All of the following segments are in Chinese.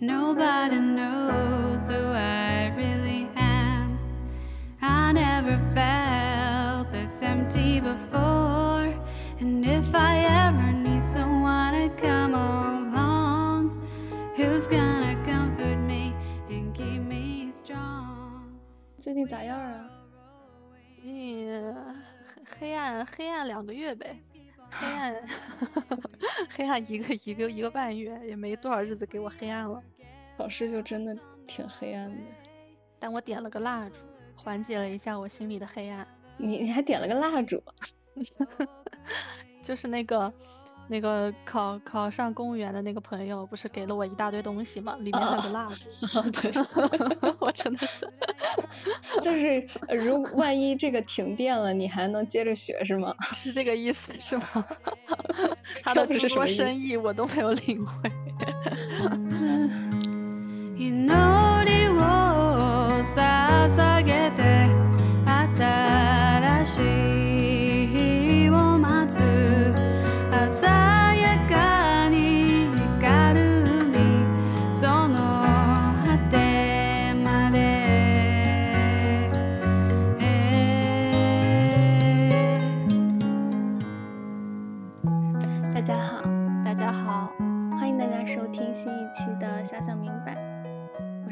Nobody knows who I really am. I never felt this empty before. And if I ever need someone to come along, who's gonna comfort me and keep me strong? 最近咋样啊？嗯，黑暗黑暗两个月呗， 黑暗 黑暗一个一个一个半月，也没多少日子给我黑暗了。考试就真的挺黑暗的。但我点了个蜡烛，缓解了一下我心里的黑暗。你你还点了个蜡烛？就是那个那个考考上公务员的那个朋友，不是给了我一大堆东西嘛，里面还有个蜡烛。我真的是，就是呃如万一这个停电了，你还能接着学是吗？是这个意思是吗？他的这不是诸多什么意思深意我都没有领会。祈りを捧げて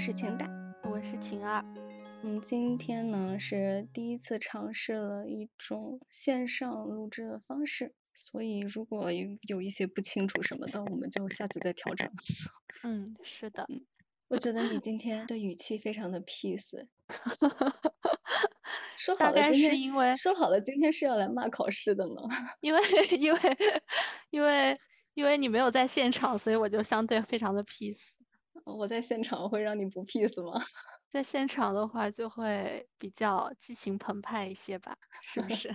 是晴大。我是晴儿。嗯，今天呢是第一次尝试了一种线上录制的方式，所以如果有有一些不清楚什么的，我们就下次再调整。嗯，是的，我觉得你今天的语气非常的 peace，说好了今天是因为说好了今天是要来骂考试的呢。因为因为因为因为你没有在现场，所以我就相对非常的 peace。我在现场会让你不 peace 吗？在现场的话，就会比较激情澎湃一些吧，是不是？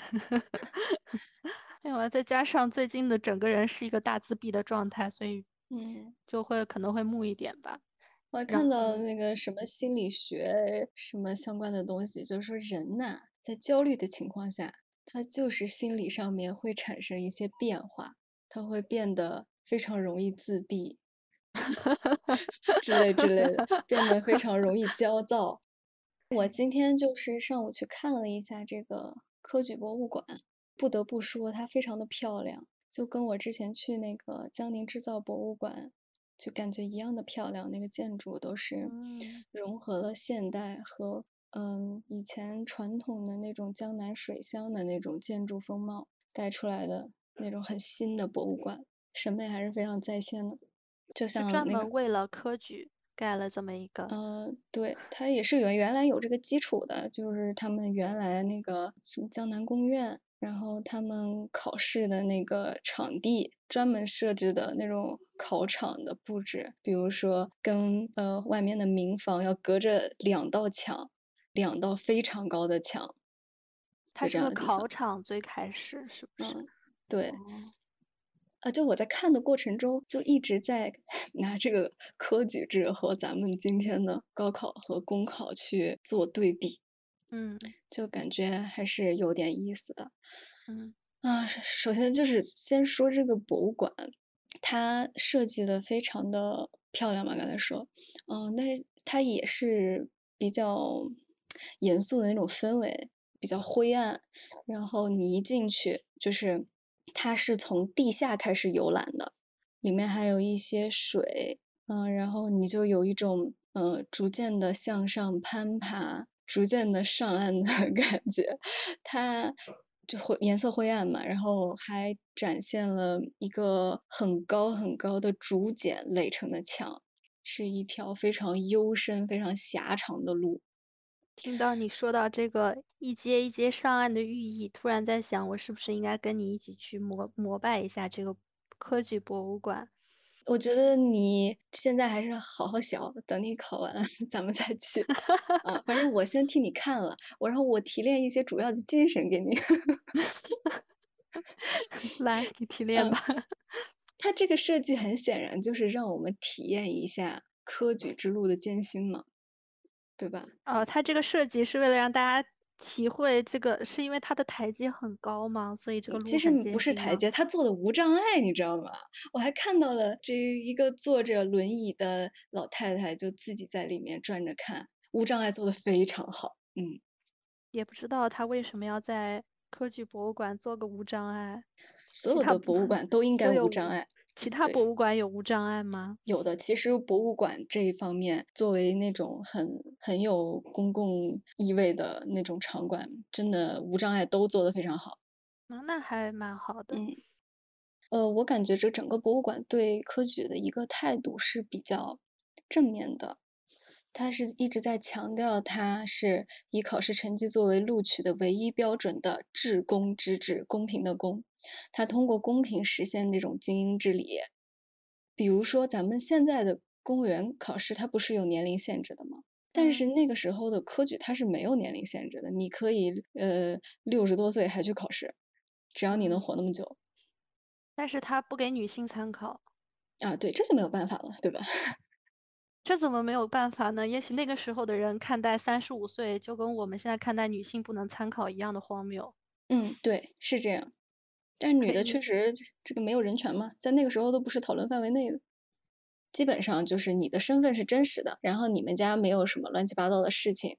另外，再加上最近的整个人是一个大自闭的状态，所以嗯，就会可能会木一点吧。我还看到那个什么心理学什么相关的东西，就是说人呐，在焦虑的情况下，他就是心理上面会产生一些变化，他会变得非常容易自闭 之类之类的，变得非常容易 焦躁。我今天就是上午去看了一下这个科举博物馆，不得不说它非常的漂亮，就跟我之前去那个江宁制造博物馆就感觉一样的漂亮。那个建筑都是嗯融合了现代和嗯以前传统的那种江南水乡的那种建筑风貌盖出来的那种很新的博物馆，审美还是非常在线的。就像专门为了科举盖了这么一个。呃，对，它也是原原来有这个基础的，就是他们原来那个什么江南贡院，然后他们考试的那个场地专门设置的那种考场的布置，比如说跟呃外面的民房要隔着两道墙，两道非常高的墙，它是这个考。场最开始是不是？嗯，对。哦啊，就我在看的过程中，就一直在 拿这个科举制和咱们今天的高考和公考去做对比，嗯就感觉还是有点意思的。嗯啊，首首先就是先说这个博物馆，它设计的非常的漂亮嘛，刚才说，嗯，但是它也是比较严肃的那种氛围，比较灰暗。然后你一进去，就是它是从地下开始游览的，里面还有一些水，嗯，然后你就有一种呃逐渐的向上攀爬，逐渐的上岸的 感觉。它就灰颜色灰暗嘛，然后还展现了一个很高很高的竹简垒成的墙，是一条非常幽深、非常狭长的路。听到你说到这个一阶一阶上岸的寓意，突然在想，我是不是应该跟你一起去膜膜拜一下这个科举博物馆？我觉得你现在还是好好学，等你考完 咱们再去。啊，反正我先替你看了，我然后我提炼一些主要的精神给你。来，你提炼嗯吧。它这个设计很显然就是让我们体验一下科举之路的艰辛嘛，对吧？哦，它这个设计是为了让大家体会这个，是因为它的台阶很高吗？所以这个路其实很不？是台阶，他做的无障碍，你知道吗？我还看到了这一个坐着轮椅的老太太，就自己在里面转着看，无障碍做的非常好。嗯，也不知道他为什么要在科举博物馆做个无障碍。所有的博物馆都应该无障碍。其他博物馆有无障碍吗？有的，其实博物馆这一方面，作为那种很很有公共意味的那种场馆，真的无障碍都做得非常好。啊，那还蛮好的。嗯，呃，我感觉这整个博物馆对科举的一个态度是比较正面的，它是一直在强调他是以考试成绩作为录取的唯一标准的至公之治，公平的公，他通过公平实现这种精英治理。比如说咱们现在的公务员考试，它不是有年龄限制的吗？但嗯是那个时候的科举它是没有年龄限制的，你可以呃六十多岁还去考试，只要你能嗯活那么久。但是他不给女性参考，啊，对，这就没有办法了，对吧？这怎么没有办法呢？也许那个时候的人看待三十五岁，就跟我们现在看待女性不能参考一样的荒谬。嗯，对，是这样。但是女的确实这个没有人权嘛，在那个时候都不是讨论范围内的。基本上就是你的身份是真实的，然后你们家没有什么乱七八糟的事情，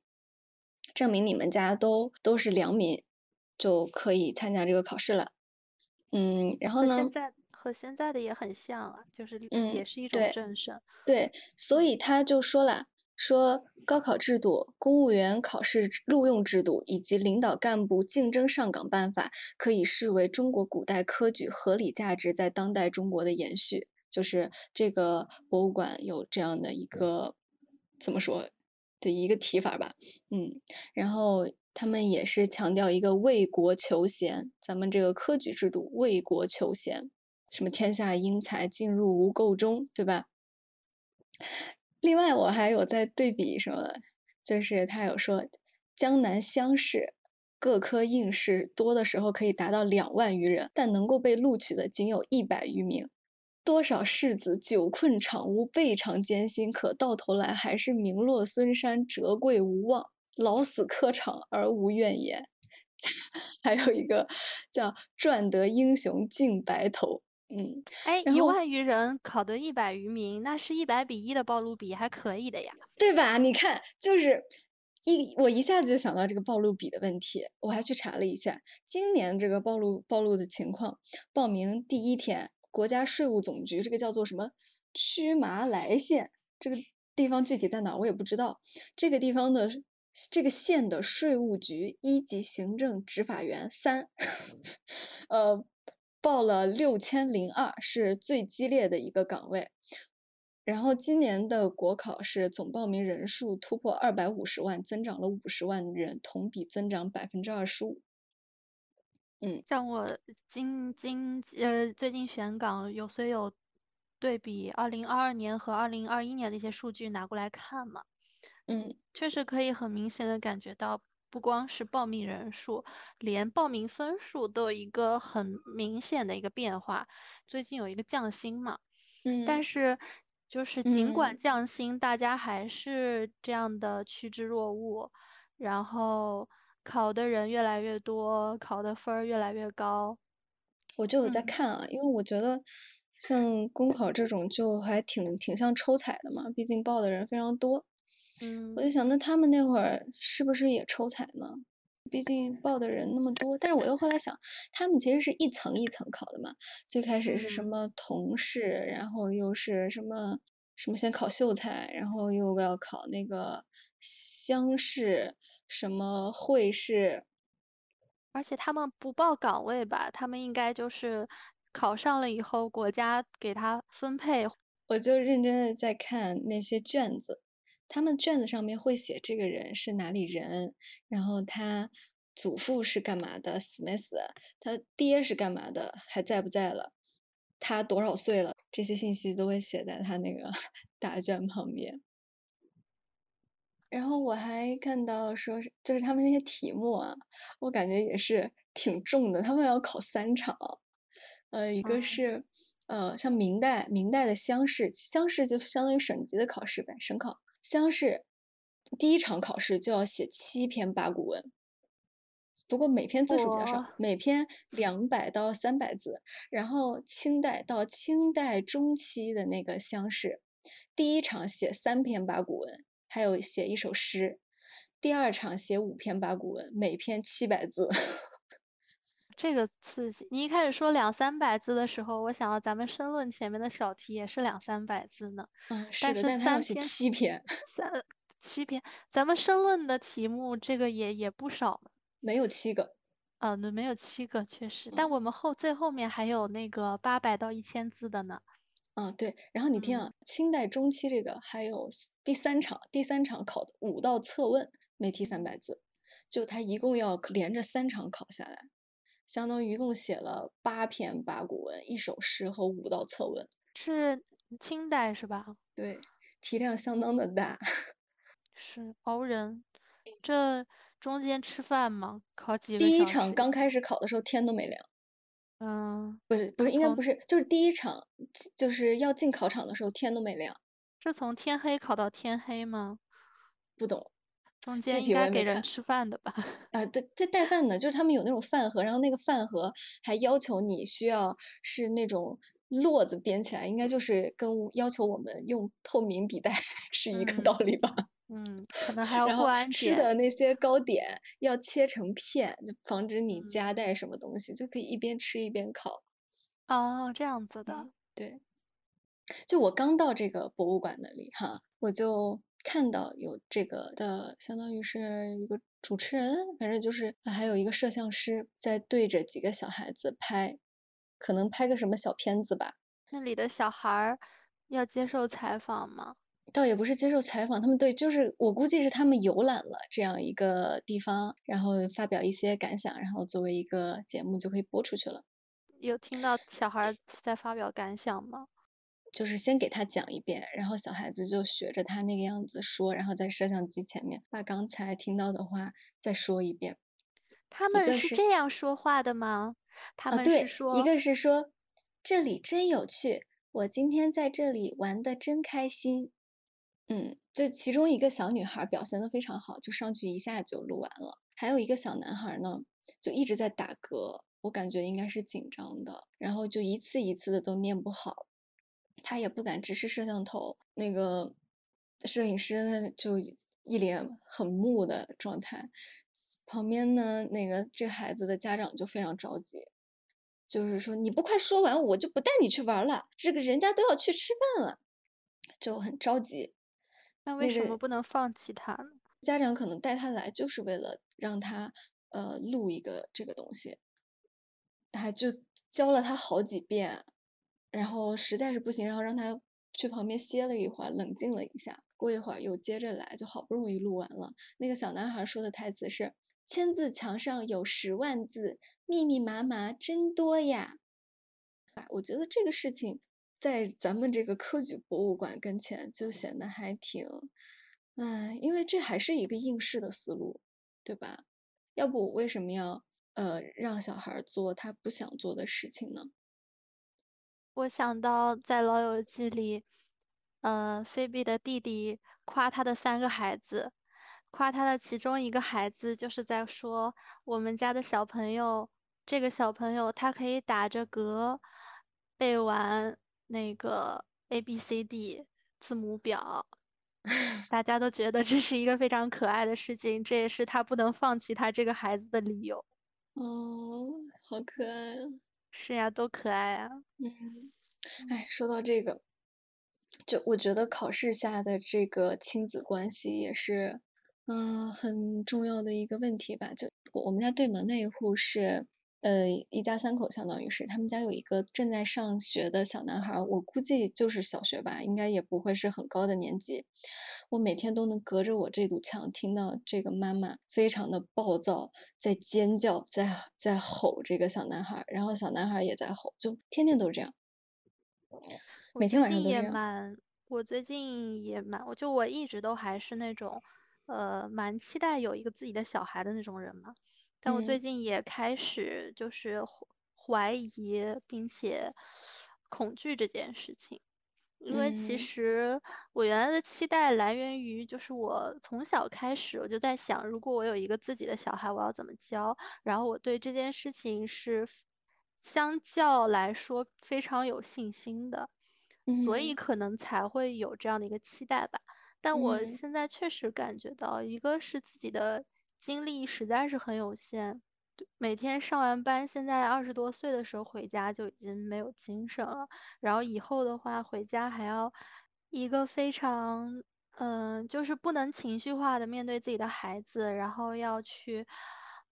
证明你们家都都是良民，就可以参加这个考试了。嗯，然后呢现，在和现在的也很像啊，就是嗯也是一种对政审。对，所以他就说了，说高考制度、公务员考试录用制度以及领导干部竞争上岗办法，可以视为中国古代科举合理价值在当代中国的延续。就是这个博物馆有这样的一个怎么说的一个提法吧，嗯，然后他们也是强调一个为国求贤，咱们这个科举制度为国求贤，什么天下英才尽入吾彀中，对吧？另外，我还有在对比什么，就是他有说，江南乡试各科应试多的时候可以达到两万余人，但能够被录取的仅有一百余名。多少士子久困场屋，倍尝艰辛，可到头来还是名落孙山，折桂无望，老死科场而无怨言。还有一个叫“赚得英雄尽白头”，嗯，哎，一万余人考得一百余名，那是一百比一的暴露比，还可以的呀。对吧？你看，就是一我一下子就想到这个暴露比的问题，我还去查了一下，今年这个暴露暴露的情况，报名第一天，国家税务总局这个叫做什么曲麻来县，这个地方具体在哪儿我也不知道，这个地方的这个县的税务局一级行政执法员三，呃，报了六千零二，是最激烈的一个岗位。然后今年的国考是总报名人数突破二百五十万，增长了五十万人，同比增长百分之二十五。嗯像我今今呃最近选岗有虽有对比二零二二年和二零二一年的一些数据拿过来看嘛，嗯确实可以很明显的感觉到，不光是报名人数，连报名分数都有一个很明显的一个变化。最近有一个降薪嘛，嗯但嗯是就是尽管嗯降薪，大家还是这样的趋之若鹜，然后考的人越来越多，考的分儿越来越高。我就有在嗯看啊，因为我觉得像公考这种就还挺挺像抽彩的嘛，毕竟报的人非常多。嗯我就想，那他们那会儿是不是也抽彩呢？毕竟报的人那么多，但是我又后来想，他们其实是一层一层考的嘛。最开始是什嗯么童试，然后又是什么什么先考秀才，然后又要考那个乡试，什么会试，而且他们不报岗位吧，他们应该就是考上了以后，国家给他分配。我就认真的在看那些卷子，他们卷子上面会写这个人是哪里人，然后他祖父是干嘛的，死没死，他爹是干嘛的，还在不在了，他多少岁了，这些信息都会写在他那个 答卷旁边。然后我还看到说是，就是他们那些题目啊，我感觉也是挺重的，他们要考三场，呃，一个嗯是。呃，像明代，明代的乡试，乡试就相当于省级的考试呗，省考。乡试第一场考试就要写七篇八股文，不过每篇字数比较少，每篇两百到三百字。然后清代到清代中期的那个乡试，第一场写三篇八股文，还有写一首诗；第二场写五篇八股文，每篇七百字。这个刺激。你一开始说两三百字的时候，我想到咱们申论前面的小题也是两三百字呢，嗯，是的，但他要写七篇，三七篇，咱们申论的题目这个也也不少呢。没有七个。呃，那没有七个，确实，但嗯我们后最后面还有那个八百到一千字的呢。啊，对，然后你听嗯啊，清代中期这个还有第三场，第三场考的五道测问，每题三百字，就他一共要连着三场考下来，相当于一共写了八篇八股文、一首诗和五道策文，是清代是吧？对，体量相当的大。是熬人，这中间吃饭吗？考几个第一？场刚开始考的时候天都没亮，嗯，不是不是，应该不是，就是第一场，就是要进考场的时候天都没亮，是从天黑考到天黑吗？不懂。中间应该给人吃饭的吧？啊，带带带饭的，就是他们有那种饭盒，然后那个饭盒还要求你需要是那种摞子编起来，应该就是跟要求我们用透明笔袋是一个道嗯理吧。嗯，可能还要过安吃的。那些糕点要切成片，就防止你嗯夹带什么东西，就可以一边吃一边烤。哦，这样子的。对，就我刚到这个博物馆那里哈，我就看到有这个的，相当于是一个主持人，反正就是还有一个摄像师在对着几个小孩子拍，可能拍个什么小片子吧。那里的小孩儿要接受采访吗？倒也不是接受采访，他们对，就是我估计是他们游览了这样一个地方，然后发表一些感想，然后作为一个节目就可以播出去了。有听到小孩在发表感想吗？就是先给他讲一遍，然后小孩子就学着他那个样子说，然后在摄像机前面把刚才听到的话再说一遍。他们是这样说话的吗？他啊，们对，是说一个是说这里真有趣，我今天在这里玩的真开心。嗯，就其中一个小女孩表现的非常好，就上去一下就录完了。还有一个小男孩呢，就一直在打嗝，我感觉应该是紧张的，然后就一次一次的都念不好，他也不敢直视摄像头。那个摄影师呢，就一脸很木的状态，旁边呢，那个这孩子的家长就非常着急，就是说你不快说完，我就不带你去玩了，这个人家都要去吃饭了，就很着急。那为什么不能放弃他呢？家长可能带他来就是为了让他呃录一个这个东西，还就教了他好几遍，然后实在是不行，然后让他去旁边歇了一会儿，冷静了一下，过一会儿又接着来，就好不容易录完了。那个小男孩说的台词是：“千字墙上有十万字，密密麻麻真多呀。”啊我觉得这个事情在咱们这个科举博物馆跟前就显得还挺，唉，因为这还是一个应试的思路，对吧？要不我为什么要呃让小孩做他不想做的事情呢？我想到在《老友记》里，呃，菲比的弟弟夸他的三个孩子，夸他的其中一个孩子，就是在说我们家的小朋友，这个小朋友他可以打着嗝背完那个 A B C D 字母表，大家都觉得这是一个非常可爱的事情，这也是他不能放弃他这个孩子的理由。哦，好可爱啊！是呀，多可爱啊！嗯，哎，说到这个，就我觉得考试下的这个亲子关系也是，嗯、很重要的一个问题吧。就我我们家对门那一户是，呃，一家三口，相当于是他们家有一个正在上学的小男孩儿，我估计就是小学吧，应该也不会是很高的年级。我每天都能隔着我这堵墙听到这个妈妈非常的暴躁，在尖叫，在在吼这个小男孩儿，然后小男孩儿也在吼，就天天都是这样。每天晚上都这样蛮，我最近也蛮，我就我一直都还是那种，呃，蛮期待有一个自己的小孩的那种人嘛。但我最嗯。近也开始就是怀怀疑并且恐惧这件事情，因为其嗯。实我原来的期待来源于，就是我从小开始我就在想，如果我有一个自己的小孩，我要怎么教？然后我对这件事情是相较来说非常有信心的，所以嗯。可能才会有这样的一个期待吧。但我嗯。现在确实感觉到，一个是自己的精力实在是很有限，每天上完班，现在二十多岁的时候回家就已经没有精神了。然后以后的话，回家还要一个非常，嗯、就是不能情绪化的面对自己的孩子，然后要去，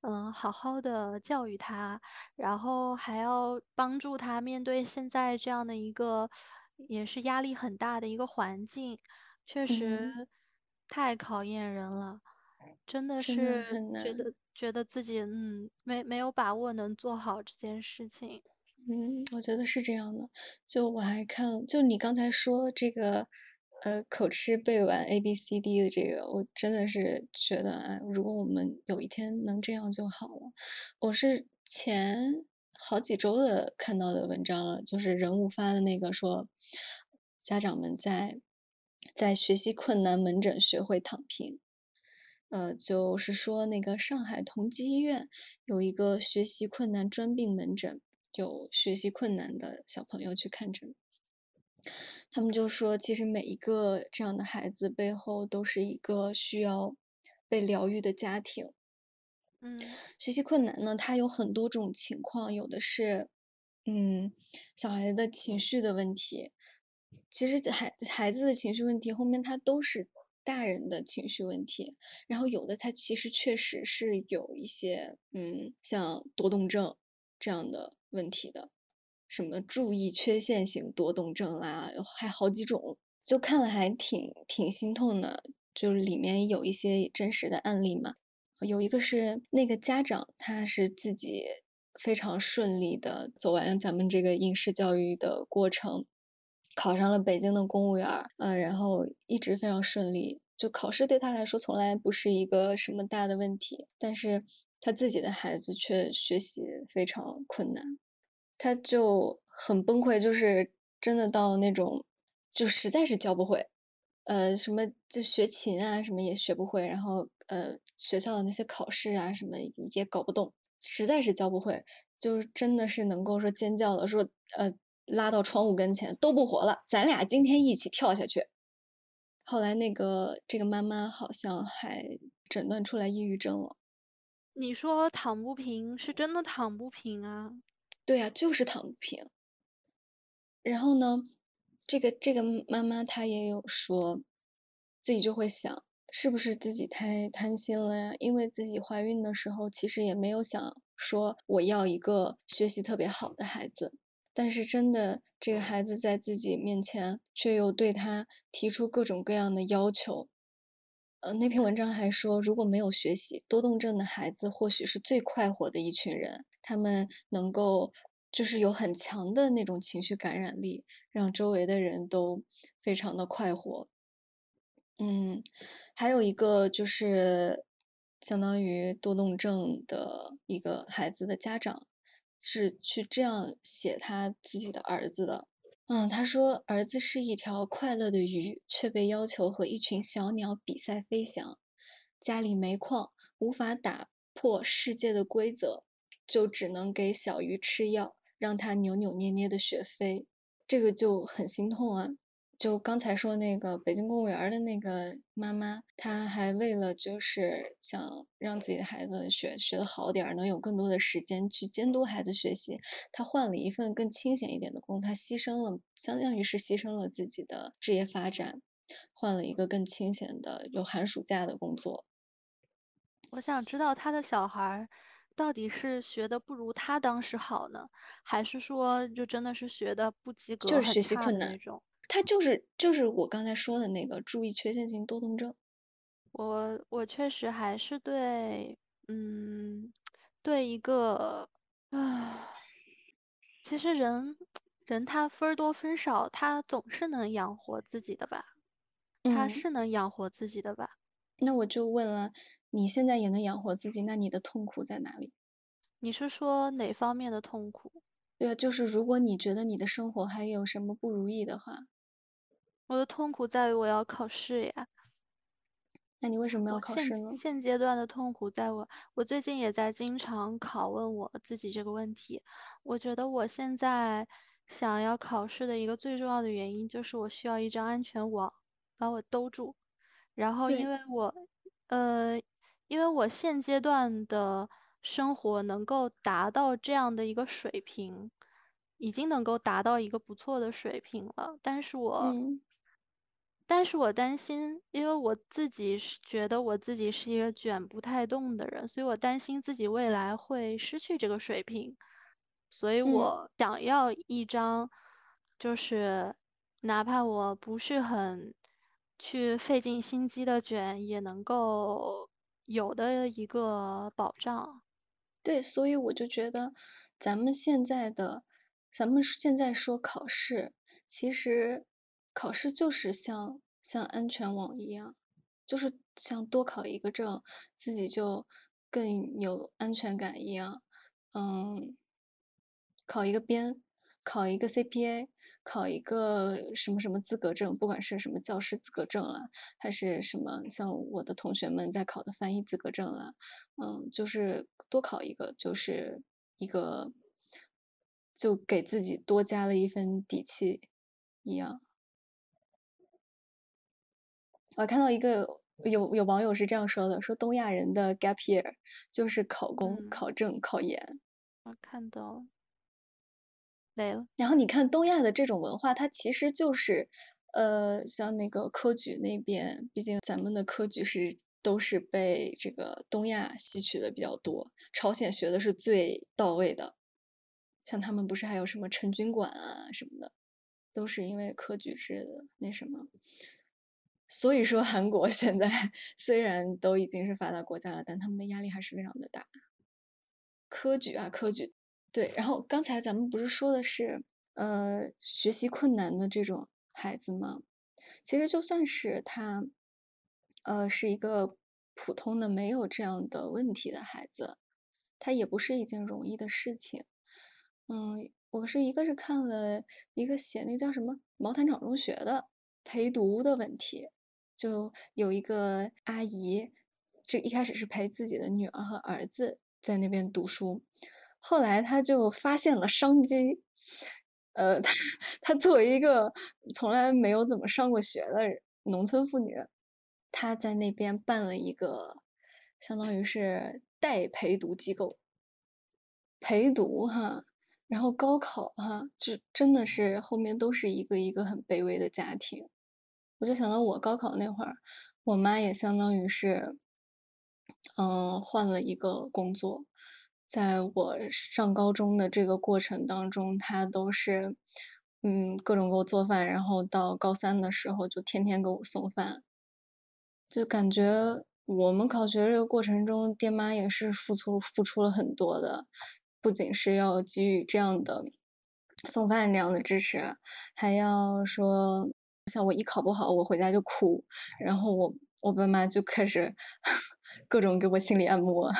嗯、好好的教育他，然后还要帮助他面对现在这样的一个也是压力很大的一个环境，确实嗯，太考验人了。真的是。觉得觉得自己嗯没没有把握能做好这件事情。嗯，我觉得是这样的。就我还看就你刚才说这个，呃，口吃背完 A B C D 的这个，我真的是觉得，哎，如果我们有一天能这样就好了。我是前好几周的看到的文章了，就是人物发的那个说，家长们在在学习困难门诊学会躺平。呃，就是说那个上海同济医院有一个学习困难专病门诊，有学习困难的小朋友去看诊。他们就说，其实每一个这样的孩子背后都是一个需要被疗愈的家庭。嗯学习困难呢，它有很多种情况，有的是，嗯，小孩的情绪的问题。其实孩孩子的情绪问题后面他都是大人的情绪问题，然后有的他其实确实是有一些，嗯，像多动症这样的问题的，什么注意缺陷型多动症啦，还好几种，就看了还挺挺心痛的，就是里面有一些真实的案例嘛。有一个是那个家长，他是自己非常顺利的走完了咱们这个应试教育的过程，考上了北京的公务员儿，呃，然后一直非常顺利。就考试对他来说从来不是一个什么大的问题，但是他自己的孩子却学习非常困难，他就很崩溃，就是真的到那种，就实在是教不会。呃，什么就学琴啊，什么也学不会，然后呃，学校的那些考试啊，什么也搞不懂，实在是教不会，就是真的是能够说尖叫的说，呃，拉到窗户跟前都不活了，咱俩今天一起跳下去。后来那个这个妈妈好像还诊断出来抑郁症了，你说躺不平是真的躺不平啊？对呀、就是躺不平。然后呢，这个这个妈妈她也有说，自己就会想，是不是自己太贪心了呀？因为自己怀孕的时候，其实也没有想说我要一个学习特别好的孩子，但是真的这个孩子在自己面前，却又对他提出各种各样的要求。呃，那篇文章还说，如果没有学习，多动症的孩子或许是最快活的一群人，他们能够就是有很强的那种情绪感染力，让周围的人都非常的快活。嗯，还有一个就是相当于多动症的一个孩子的家长，是去这样写他自己的儿子的。嗯，他说儿子是一条快乐的鱼，却被要求和一群小鸟比赛飞翔。家里煤矿，无法打破世界的规则，就只能给小鱼吃药，让它扭扭捏捏的学飞。这个就很心痛啊。就刚才说那个北京公务员的那个妈妈，她还为了就是想让自己的孩子学学得好点儿，能有更多的时间去监督孩子学习，她换了一份更清闲一点的工，她牺牲了，相当于是牺牲了自己的职业发展，换了一个更清闲的有寒暑假的工作。我想知道他的小孩儿到底是学的不如他当时好呢，还是说就真的是学的不及格就是学习困难，的那种？他就是就是我刚才说的那个注意缺陷性多动症。我我确实还是对，嗯，对一个，啊，其实人人他分儿多分少，他总是能养活自己的吧？他嗯，是能养活自己的吧？那我就问了，你现在也能养活自己，那你的痛苦在哪里？你是说哪方面的痛苦？对啊，就是如果你觉得你的生活还有什么不如意的话，我的痛苦在于我要考试呀。那你为什么要考试呢？现阶段的痛苦在我，我最近也在经常拷问我自己这个问题。我觉得我现在想要考试的一个最重要的原因，就是我需要一张安全网把我兜住。然后因，为我，呃，因为我现阶段的生活能够达到这样的一个水平，已经能够达到一个不错的水平了。但是我，嗯但是我担心，因为我自己是觉得我自己是一个卷不太动的人，所以我担心自己未来会失去这个水平，所以嗯，我想要一张，就是哪怕我不是很去费尽心机的卷，也能够有的一个保障。对，所以我就觉得咱们现在的，咱们现在说考试，其实考试就是像像安全网一样，就是像多考一个证，自己就更有安全感一样。嗯，考一个编，考一个 CPA，考一个什么什么资格证，不管是什么教师资格证了，还是什么像我的同学们在考的翻译资格证了，嗯，就是多考一个，就是一个，就给自己多加了一份底气一样。我看到一个有有网友是这样说的，说东亚人的 gap year 就是考公、嗯，考证、考研。我看到了，累了。然后你看东亚的这种文化，它其实就是，呃，像那个科举那边，毕竟咱们的科举是都是被这个东亚吸取的比较多，朝鲜学的是最到位的。像他们不是还有什么陈军馆啊什么的，都是因为科举制的那什么。所以说韩国现在虽然都已经是发达国家了，但他们的压力还是非常的大。科举啊，科举，对。然后刚才咱们不是说的是，呃，学习困难的这种孩子吗？其实就算是他，呃，是一个普通的没有这样的问题的孩子，他也不是一件容易的事情。嗯，我是一个是看了一个写那叫什么毛坦厂中学的陪读的问题，就有一个阿姨，这一开始是陪自己的女儿和儿子在那边读书，后来她就发现了商机，呃，她她作为一个从来没有怎么上过学的农村妇女，她在那边办了一个，相当于是代陪读机构，陪读哈。然后高考哈，就真的是后面都是一个一个很卑微的家庭。我就想到我高考那会儿，我妈也相当于是，嗯，换了一个工作，在我上高中的这个过程当中，她都是，嗯，各种给我做饭，然后到高三的时候就天天给我送饭，就感觉我们考学这个过程中，爹妈也是付出付出了很多的，不仅是要给予这样的送饭这样的支持，还要说，像我一考不好，我回家就哭，然后我我爸妈就开始 各种给我心理按摩。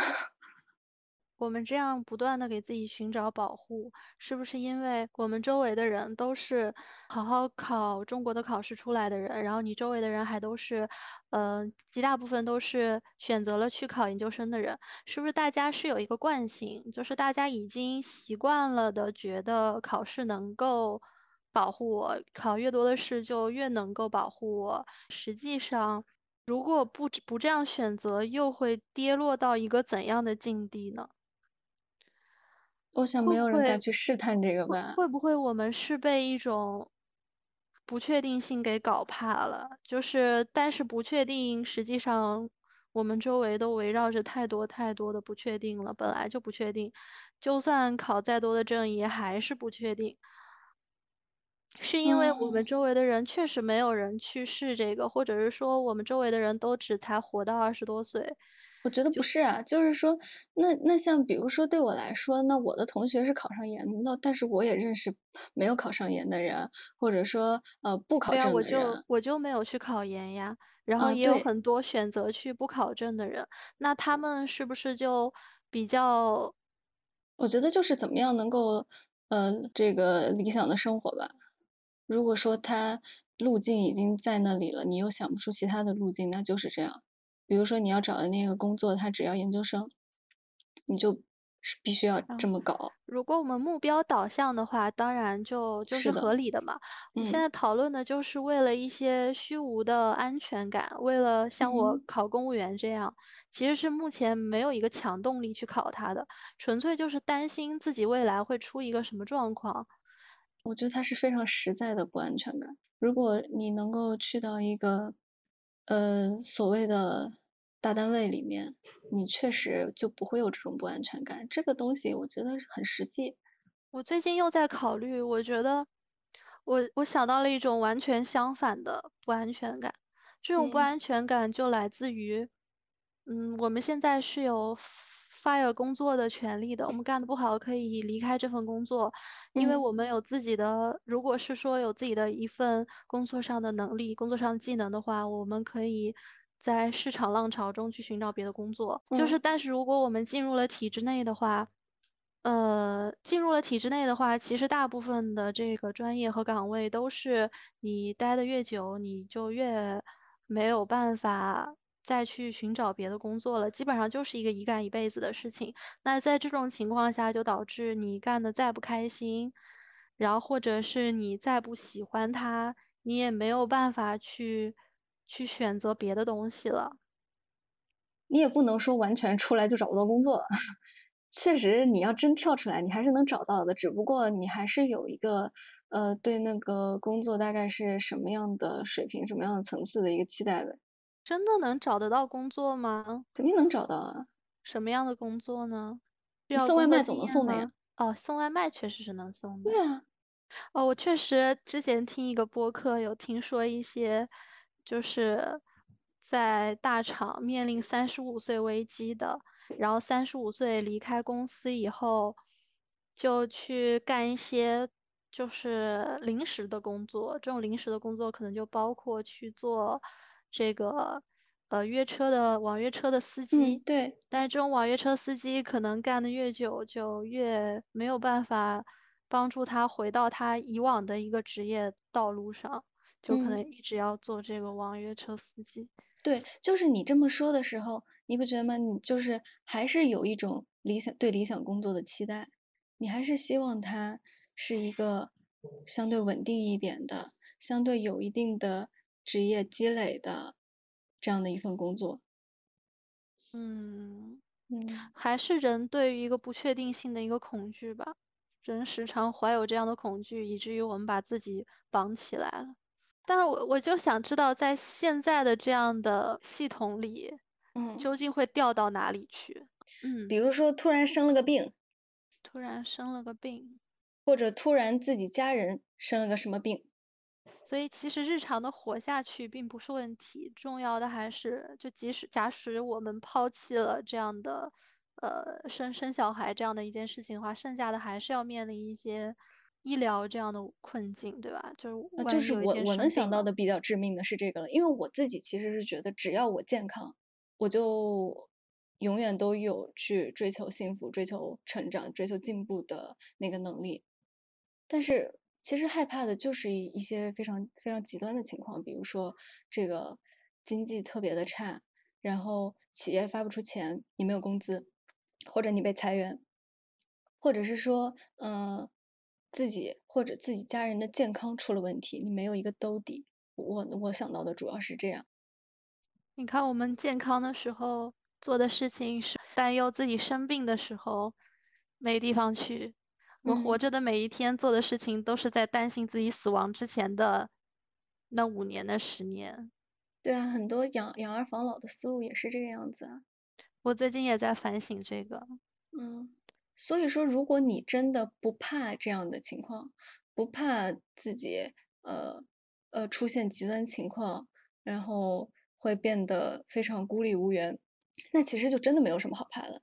我们这样不断的给自己寻找保护，是不是因为我们周围的人都是好好考中国的考试出来的人，然后你周围的人还都是，呃，极大部分都是选择了去考研究生的人，是不是大家是有一个惯性，就是大家已经习惯了的，觉得考试能够保护我，考越多的试就越能够保护我，实际上。如果不不这样选择，又会跌落到一个怎样的境地呢？我想没有人敢去试探这个吧。会不会我们是被一种不确定性给搞怕了？就是，但是不确定，实际上我们周围都围绕着太多太多的不确定了，本来就不确定，就算考再多的证也还是不确定。是因为我们嗯。周围的人确实没有人去试这个，或者是说我们周围的人都只才活到二十多岁。我觉得不是啊，就是说，那那像比如说对我来说，那我的同学是考上研的，但是我也认识没有考上研的人，或者说呃不考对呀，证我就。我就没有去考研呀，然后啊，也有，很多选择去不考证的人，那他们是不是就比较我觉得就是怎么样能够呃这个理想的生活吧。如果说他路径已经在那里了，你又想不出其他的路径，那就是这样。比如说你要找的那个工作，他只要研究生，你就是必须要这么搞。如果我们目标导向的话，当然就就是合理的嘛。我现嗯在讨论的就是为了一些虚无的安全感，为了像我嗯考公务员这样，其实是目前没有一个强动力去考它的，纯粹就是担心自己未来会出一个什么状况。我觉得它是非常实在的不安全感。如果你能够去到一个，呃，所谓的大单位里面，你确实就不会有这种不安全感。这个东西我觉得很实际。我最近又在考虑，我觉得我我想到了一种完全相反的不安全感，这种不嗯安全感就来自于，嗯，我们现在是有 fire 工作的权利的，我们干的不好可以离开这份工作，因为嗯。我们有自己的，如果是说有自己的一份工作上的能力、工作上的技能的话，我们可以在市场浪潮中去寻找别的工作。就是，嗯。但是如果我们进入了体制内的话，呃，进入了体制内的话，其实大部分的这个专业和岗位都是你待的越久，你就越没有办法再去寻找别的工作了，基本上就是一个一干一辈子的事情。那在这种情况下，就导致你干的再不开心，然后或者是你再不喜欢它，你也没有办法去去选择别的东西了。你也不能说完全出来就找不到工作了。确实，你要真跳出来，你还是能找到的，只不过你还是有一个，呃，对那个工作大概是什么样的水平、什么样的层次的一个期待呗。真的能找得到工作吗？肯定能找到啊。什么样的工作呢？送外卖总能送的呀吗？哦，送外卖确实是能送的。对啊，哦，我确实之前听一个播客，有听说一些就是在大厂面临三十五岁危机的，然后三十五岁离开公司以后，就去干一些就是临时的工作。这种临时的工作可能就包括去做这个呃约车的网约车的司嗯，机。对，但是这种网约车司机可能干的越久，就越没有办法帮助他回到他以往的一个职业道路上，就可嗯能一直要做这个网约车司机。对，就是你这么说的时候，你不觉得吗？你就是还是有一种理想对理想工作的期待，你还是希望它是一个相对稳定一点的、相对有一定的职业积累的这样的一份工作。嗯，嗯，还是人对于一个不确定性的一个恐惧吧。人时常怀有这样的恐惧，以至于我们把自己绑起来了。但是我我就想知道，在现在的这样的系统里，嗯，究竟会掉到哪里去？嗯，比如说突然生了个病，突然生了个病。或者突然自己家人生了个什么病，所以其实日常的活下去并不是问题，重要的还是就即使假使我们抛弃了这样的呃生生小孩这样的一件事情的话，剩下的还是要面临一些医疗这样的困境，对吧？就是就是我我能想到的比较致命的是这个了，因为我自己其实是觉得，只要我健康，我就永远都有去追求幸福、追求成长、追求进步的那个能力。但是其实害怕的就是一一些非常非常极端的情况，比如说这个经济特别的差，然后企业发不出钱，你没有工资，或者你被裁员，或者是说，嗯、自己或者自己家人的健康出了问题，你没有一个兜底。我我想到的主要是这样。你看我们健康的时候做的事情是担忧自己生病的时候没地方去。我们活嗯着的每一天做的事情都是在担心自己死亡之前的那五年的十年。对啊，很多养养儿防老的思路也是这个样子啊。我最近也在反省这个。嗯，所以说，如果你真的不怕这样的情况，不怕自己呃呃出现极端情况，然后会变得非常孤立无援，那其实就真的没有什么好怕的。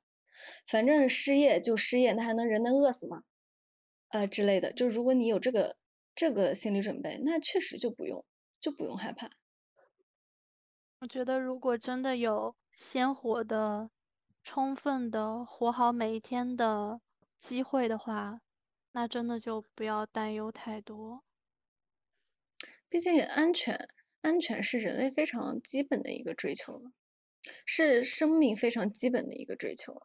反正失业就失业，那还能人能饿死吗？呃之类的。就如果你有这个这个心理准备，那确实就不用就不用害怕。我觉得如果真的有鲜活的、充分的活好每一天的机会的话，那真的就不要担忧太多。毕竟安全，安全是人类非常基本的一个追求，是生命非常基本的一个追求。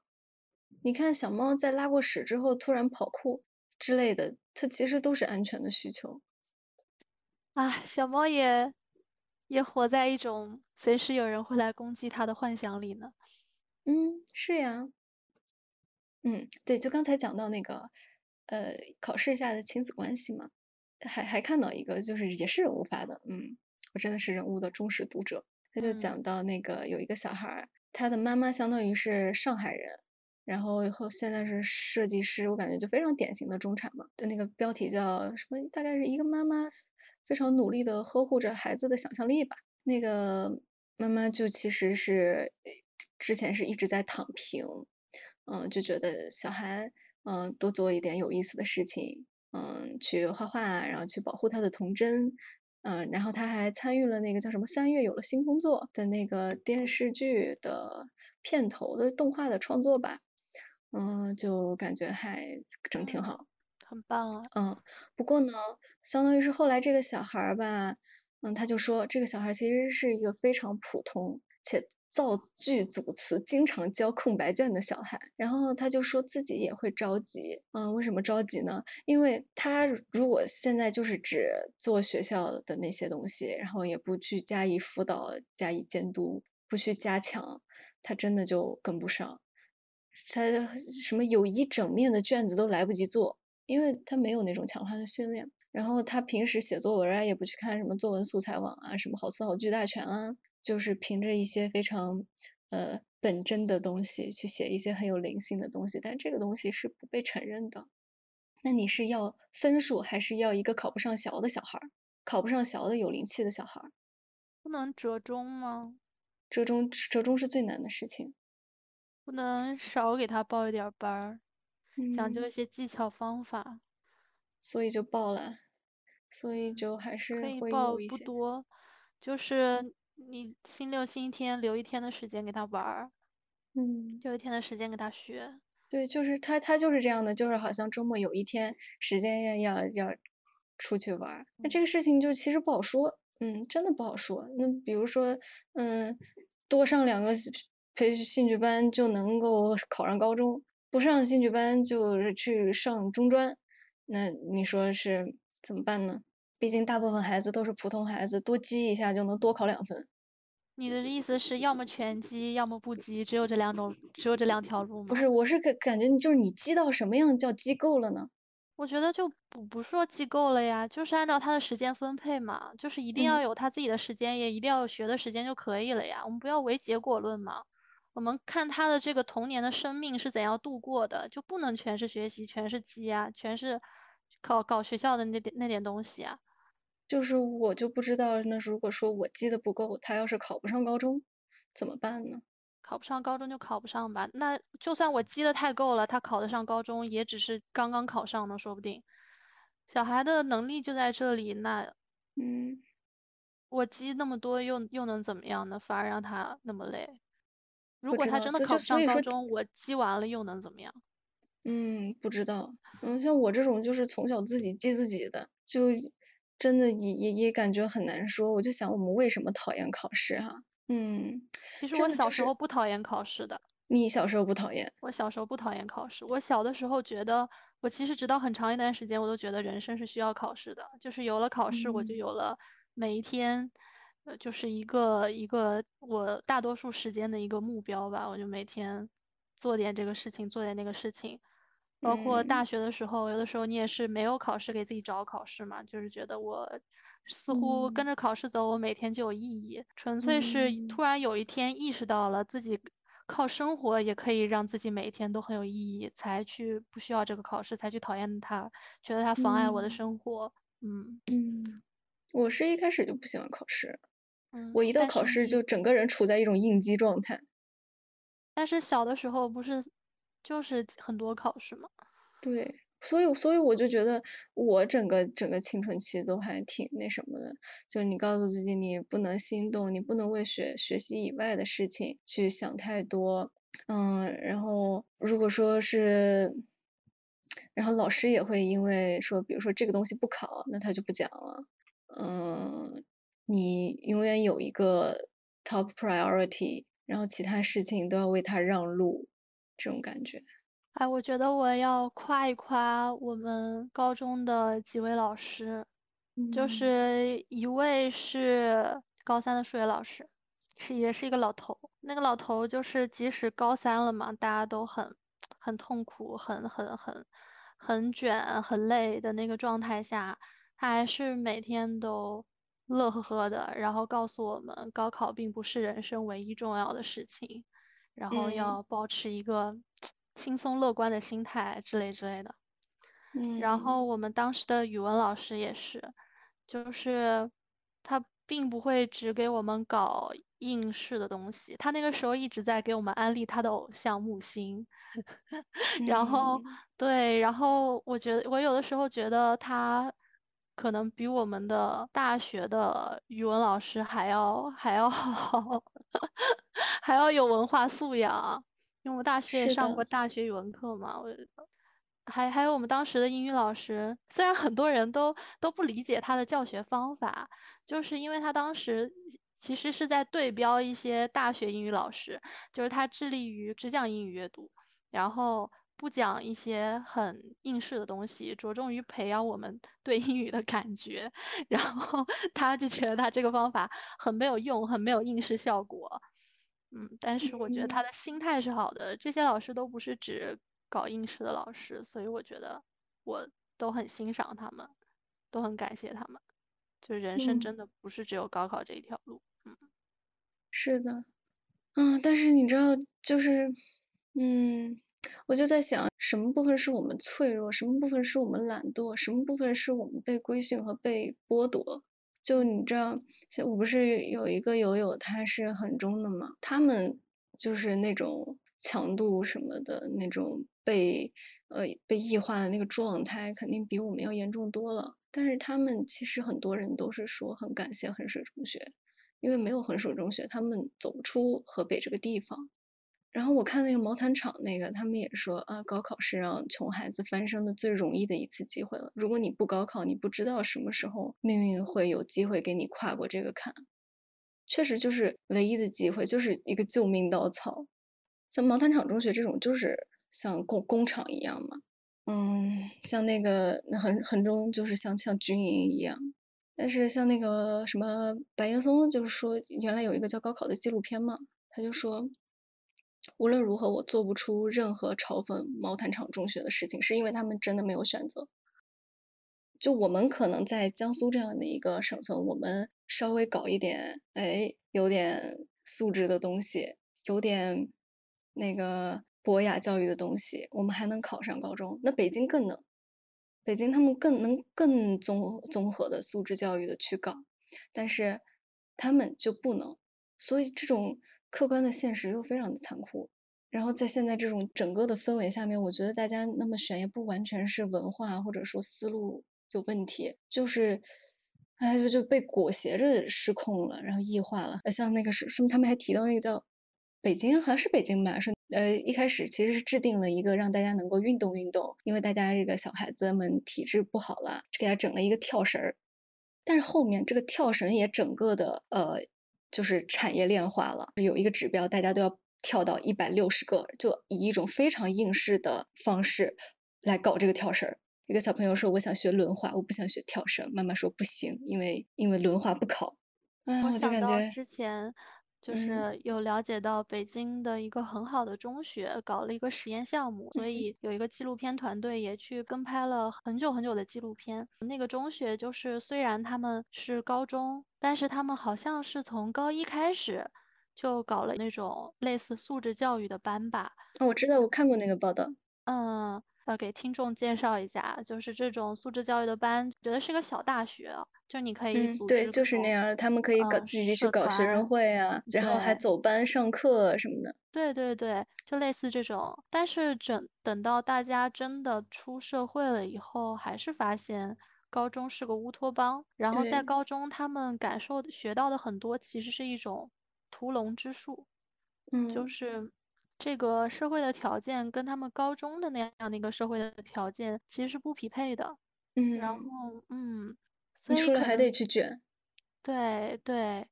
你看，小猫在拉过屎之后突然跑酷之类的，它其实都是安全的需求。啊，小猫也也活在一种随时有人会来攻击它的幻想里呢。嗯，是呀。嗯，对，就刚才讲到那个，呃，考试下的亲子关系嘛，还还看到一个，就是也是人物发的，嗯，我真的是人物的忠实读者。他就嗯讲到那个有一个小孩儿，他的妈妈相当于是上海人，然后以后现在是设计师，我感觉就非常典型的中产嘛。就那个标题叫什么？大概是一个妈妈非常努力的呵护着孩子的想象力吧。那个妈妈就其实是之前是一直在躺平，嗯，就觉得小孩嗯多做一点有意思的事情，嗯，去画画，然后去保护他的童真。嗯，然后他还参与了那个叫什么“三月有了新工作”的那个电视剧的片头的动画的创作吧，嗯，就感觉还整挺嗯好。很棒啊。嗯，不过呢，相当于是后来这个小孩儿吧，嗯，他就说这个小孩儿其实是一个非常普通且造句组词经常交空白卷的小孩，然后他就说自己也会着急，嗯，为什么着急呢？因为他如如果现在就是只做学校的那些东西，然后也不去加以辅导、加以监督，不去加强，他真的就跟不上。他什么有一整面的卷子都来不及做，因为他没有那种强化的训练。然后他平时写作文啊，也不去看什么作文素材网啊，什么好词好句大全啊，就是凭着一些非常呃本真的东西去写一些很有灵性的东西，但这个东西是不被承认的。那你是要分数，还是要一个考不上小的小孩儿？考不上小的有灵气的小孩儿？不能折中吗？折中折中是最难的事情。不能少给他报一点儿班儿，讲究嗯一些技巧方法，所以就报了，所以就还可是会以报有一些，不多，就是你星六星天留一天的时间给他玩儿，嗯，留一天的时间给他学。对，就是他他就是这样的，就是好像周末有一天时间要要要出去玩儿，那这个事情就其实不好说，嗯，真的不好说。那比如说，嗯，多上两个兴培兴趣班就能够考上高中，不上兴趣班就是去上中专，那你说是怎么办呢？毕竟大部分孩子都是普通孩子，多积一下就能多考两分。你的意思是要么全积，要么不积，只有这两种，只有这两条路吗？不是，我是感感觉你就是你积到什么样叫积够了呢？我觉得就不不说机构了呀，就是按照他的时间分配嘛，就是一定要嗯有他自己的时间，也一定要有学的时间就可以了呀。我们不要唯结果论嘛，我们看他的这个童年的生命是怎样度过的，就不能全是学习，全是积啊，全是搞搞学校的那点那点东西啊。就是我就不知道，那如果说我积的不够，他要是考不上高中，怎么办呢？考不上高中就考不上吧，那就算我积的太够了，他考得上高中，也只是刚刚考上呢，说不定。小孩的能力就在这里，那嗯，我积那么多又又能怎么样呢？反而让他那么累。如果他真的考上高中，我记完了又能怎么样？嗯，不知道，嗯，像我这种就是从小自己记自己的，就真的也也也感觉很难说。我就想我们为什么讨厌考试哈？嗯，其实我小时候不讨厌考试的，你小时候不讨厌，我小时候不讨厌考试。我小的时候觉得，我其实直到很长一段时间，我都觉得人生是需要考试的。就是有了考试，我就嗯有了每一天，呃，就是一个一个我大多数时间的一个目标吧。我就每天做点这个事情，做点那个事情。包括大嗯学的时候，有的时候你也是没有考试给自己找考试嘛，就是觉得我似乎跟嗯着考试走，我每天就有意义。纯粹是嗯突然有一天意识到了自己靠生活也可以让自己每一天都很有意义，才去不需要这个考试，才去讨厌它，觉得它妨碍我的嗯生活。嗯嗯，我是一开始就不喜欢考试，嗯，我一到考试就整个人处在一种应激状态。但是小的时候不是就是很多考试吗？对，所以所以我就觉得我整个整个青春期都还挺那什么的，就是你告诉自己你不能心动，你不能为学学习以外的事情去想太多，嗯，然后如果说是，然后老师也会因为说，比如说这个东西不考，那他就不讲了，嗯，你永远有一个 top priority，然后其他事情都要为他让路，这种感觉。哎，我觉得我要夸一夸我们高中的几位老师，就嗯是一位是高三的数学老师，是也是一个老头。那个老头就是即使高三了嘛，大家都很很痛苦、很很很很卷、很累的那个状态下，他还是每天都乐呵呵的，然后告诉我们，高考并不是人生唯一重要的事情，然后嗯要保持一个轻松乐观的心态之类之类的。嗯然嗯后我们当时的语文老师也是，就是他并不会只给我们搞应试的东西，他那个时候一直在给我们安利他的偶像木心。然后嗯对，然后我觉得我有的时候觉得他可能比我们的大学的语文老师还要 还要好，还要有文化素养。因为我大学也上过大学语文课嘛，我还还有我们当时的英语老师，虽然很多人都都不理解他的教学方法，就是因为他当时其实是在对标一些大学英语老师，就是他致力于只讲英语阅读，然后不讲一些很应试的东西，着重于培养我们 对英语的感觉。然后他就觉得他这个方法很没有用，很没有应试效果。嗯，但是我觉得他嗯的心态是好的，这些老师都不是只搞应试的老师，所以我觉得我都很欣赏他们，都很感谢他们。就是人生嗯真的不是只有高考这一条路。嗯，是的，嗯，但是你知道，就是，嗯，我就在想，什么部分是我们脆弱，什么部分是我们懒惰，什么部分是我们被规训和被剥夺？就你知道，像我不是有一个友友，他是很中的嘛，他们就是那种强度什么的那种被呃被异化的那个状态，肯定比我们要严重多了。但是他们其实很多人都是说很感谢衡水中学，因为没有衡水中学，他们走不出河北这个地方。然后我看那个毛毯厂那个，他们也说啊，高考是让穷孩子翻身的最容易的一次机会了。如果你不高考，你不知道什么时候命运会有机会给你跨过这个坎。确实就是唯一的机会，就是一个救命稻草。像毛毯厂中学这种，就是像工工厂一样嘛。嗯，像那个那衡衡中就是像像军营一样。但是像那个什么白岩松，就是说原来有一个叫高考的纪录片嘛，他就说，无论如何我做不出任何嘲讽毛毯厂中学的事情，是因为他们真的没有选择。就我们可能在江苏这样的一个省份，我们稍微搞一点，哎，有点素质的东西，有点那个博雅教育的东西，我们还能考上高中。那北京更能，北京他们更能更综综合的素质教育的去搞，但是他们就不能，所以这种客观的现实又非常的残酷。然后在现在这种整个的氛围下面，我觉得大家那么选也不完全是文化或者说思路有问题，就是，哎，就就被裹挟着失控了，然后异化了。像那个是是不是他们还提到那个叫北京，好像是北京吧？是呃一开始其实是制定了一个让大家能够运动运动，因为大家这个小孩子们体质不好了，给他整了一个跳绳儿。但是后面这个跳绳也整个的呃就是产业链化了，有一个指标，大家都要跳到一百六十个，就以一种非常应试的方式来搞这个跳绳儿。一个小朋友说：“我想学轮滑，我不想学跳绳。”妈妈说：“不行，因为因为轮滑不考。”哎，我就感觉，之前就嗯是有了解到北京的一个很好的中学搞了一个实验项目，所嗯以有一个纪录片团队也去跟拍了很久很久的纪录片。那个中学就是虽然他们是高中，但是他们好像是从高一开始就搞了那种类似素质教育的班吧。哦，我知道，我看过那个报道。嗯，呃，给听众介绍一下，就是这种素质教育的班，觉得是个小大学啊，就你可以嗯，对，就是那样儿，他们可以搞呃自己去搞学生，会啊，然后还。走班上课什么的。对对对，就类似这种。但是整等到大家真的出社会了以后，还是发现高中是个乌托邦。然后在，高中，他们感受的学到的很多，其实是一种屠龙之术，嗯就嗯是这个社会的条件跟他们高中的那样的一个社会的条件其实是不匹配的。嗯然嗯后，嗯，你出来还得去卷。对对，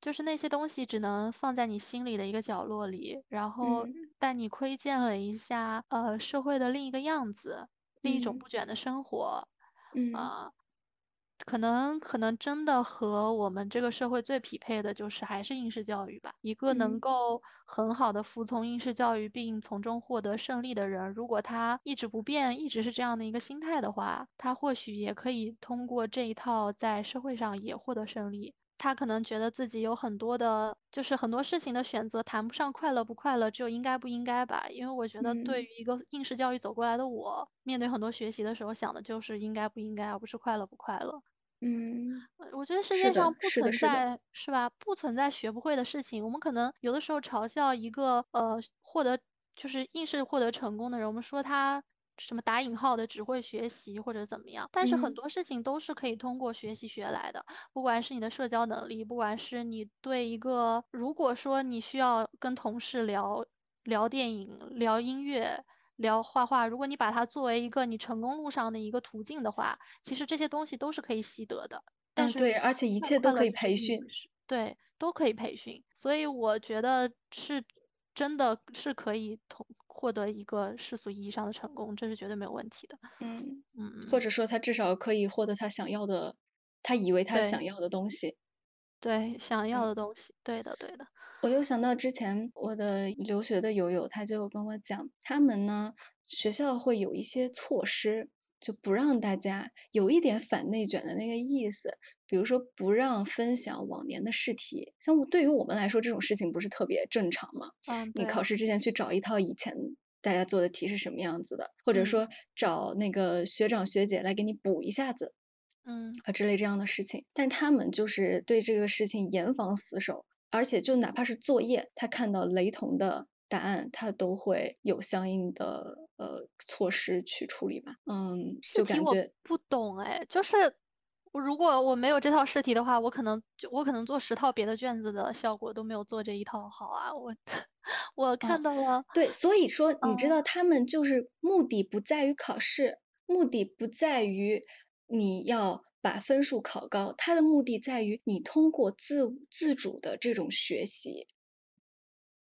就是那些东西只能放在你心里的一个角落里，然后嗯带你窥见了一下，呃，社会的另一个样子，另一种嗯不卷的生活。嗯啊、可能可能真的和我们这个社会最匹配的就是还是应试教育吧。一个能嗯够很好的服从应试教育并从中获得胜利的人，如果他一直不变，一直是这样的一个心态的话，他或许也可以通过这一套在社会上也获得胜利。他可能觉得自己有很多的，就是很多事情的选择谈不上快乐不快乐，只有应该不应该吧。因为我觉得对嗯于一个应试教育走过来的我，面对很多学习的时候想的就是应该不应该，而不是快乐不快乐。嗯，呃我觉得世，界上不。存在，是吧？不存在学不会的事情。我们可能有的时候嘲笑一个呃获得就是应试获得成功的人，我们说他什么打引号的只会学习或者怎么样，但是很嗯多事情都是可以通过学习学来的。不管是你的社交能力，不管是你对一个，如果说你需要跟同事聊聊电影、聊音乐。聊画画，如果你把它作为一个你成功路上的一个途径的话，其实这些东西都是可以习得的。但嗯，是对，而且一切都可以培训。对，都可以培训。所以我觉得是真的是可以同获得一个世俗意义上的成功，这是绝对没有问题的。嗯，嗯嗯，或者说他至少可以获得他想要的，他以为他想要的东西。对，想要嗯。的东西，对的对的。我又想到之前我的留学的友友，他就跟我讲，他们呢学校会有一些措施，就不让大家有一点反内卷的那个意思，比如说不让分享往年的试题。像对于我们来说，这种事情不是特别正常吗？嗯，你考，试之前去找一套以前大家做的题是什么样子的，或者嗯说找那个学长学姐来给你补一下子。嗯啊之类这样的事情，但是他们就是对这个事情严防死守，而且就哪怕是作业，他看到雷同的答案，他都会有相应的呃措施去处理吧。嗯，就感觉不懂哎，就是我如果我没有这套试题的话，我可能就我可能做十套别的卷子的效果都没有做这一套好啊。我 我啊，看到了，对，所以说你知嗯道他们就是目的不在于考试，目的不在于你要把分数考高，他的目的在于你通过自自主的这种学习，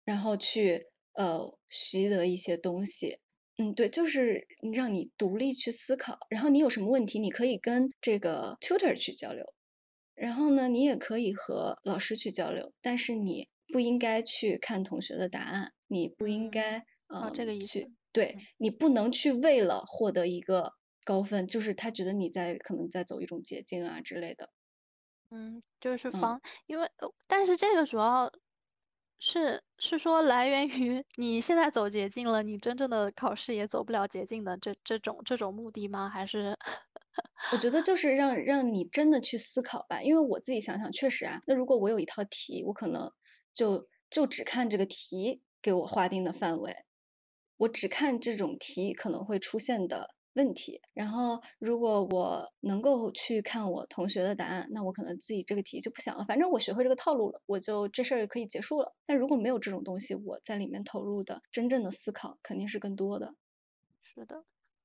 然后去呃习得一些东西。嗯，对，就是让你独立去思考，然后你有什么问题，你可以跟这个 tutor 去交流，然后呢，你也可以和老师去交流，但是你不应该去看同学的答案，你不应嗯，该哦，这嗯个意思，去，对，嗯。你不能去为了获得一个高分，就是他觉得你在可能在走一种捷径啊之类的。嗯，就是嗯，防，因为呃，但是这个主要是是说来源于 你现在走捷径了，你真正的考试也走不了捷径的这这种这种目的吗？还是 我觉得就是让让你真的去思考吧，因为我自己想想，确实啊，那如果我有一套题，我可能就就只看这个题给我划定的范围，我只看这种题可能会出现的问题，然后如果我能够去看我同学的答案，那我可能自己这个题就不想了，反正我学会这个套路了，我就这事儿可以结束了。但如果没有这种东西，我在里面投入的真正的思考肯定是更多的。是的，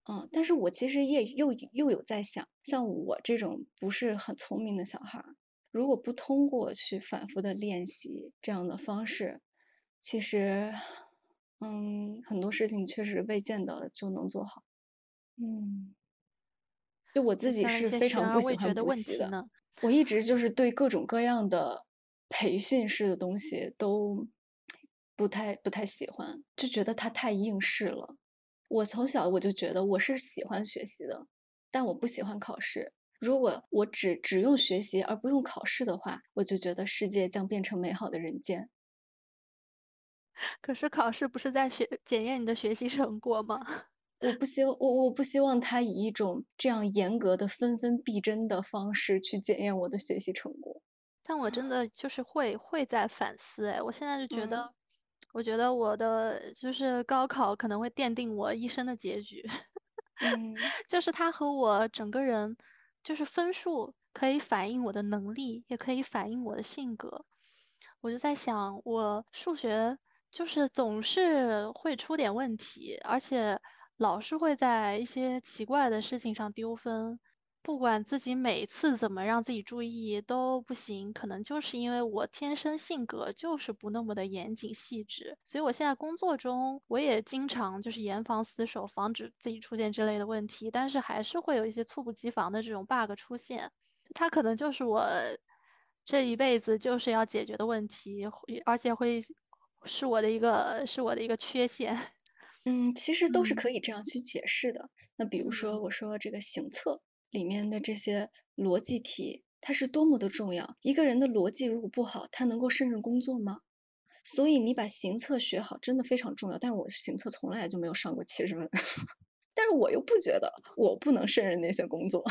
嗯，但是我其实也又又有在想，像我这种不是很聪明的小孩儿，如果不通过去反复的练习这样的方式，其实，嗯，很多事情确实未见得就能做好。嗯，就我自己是非常不喜欢补习的，我一直就是对各种各样的培训式的东西都不太不太喜欢，就觉得它太应试了。我从小我就觉得我是喜欢学习的，但我不喜欢考试。如果我只只用学习而不用考试的话，我就觉得世界将变成美好的人间。可是考试不是在学检验你的学习成果吗？我不希我我不希望他以一种这样严格的分分必争的方式去检验我的学习成果。但我真的就是会会在反思哎，我现在就觉嗯得，我觉得我的就是高考可能会奠定我一生的结局，嗯就是它和我整个人，就是分数可以反映我的能力，也可以反映我的性格。我就在想，我数学就是总是会出点问题，而且老是会在一些奇怪的事情上丢分。不管自己每次怎么让自己注意都不行，可能就是因为我天生性格就是不那么的严谨细致，所以我现在工作中我也经常就是严防死守，防止自己出现这类的问题，但是还是会有一些猝不及防的这种 bug 出现，它可能就是我这一辈子就是要解决的问题，而且会是我的一个是我的一个缺陷。嗯，其实都是嗯可以这样去解释的。那比如说，嗯我说这个行测里面的这些逻辑题，它是多么的重要。一个人的逻辑如果不好，他能够胜任工作吗？所以你把行测学好真的非常重要。但是我行测从来就没有上过七十分，但是我又不觉得我不能胜任那些工作。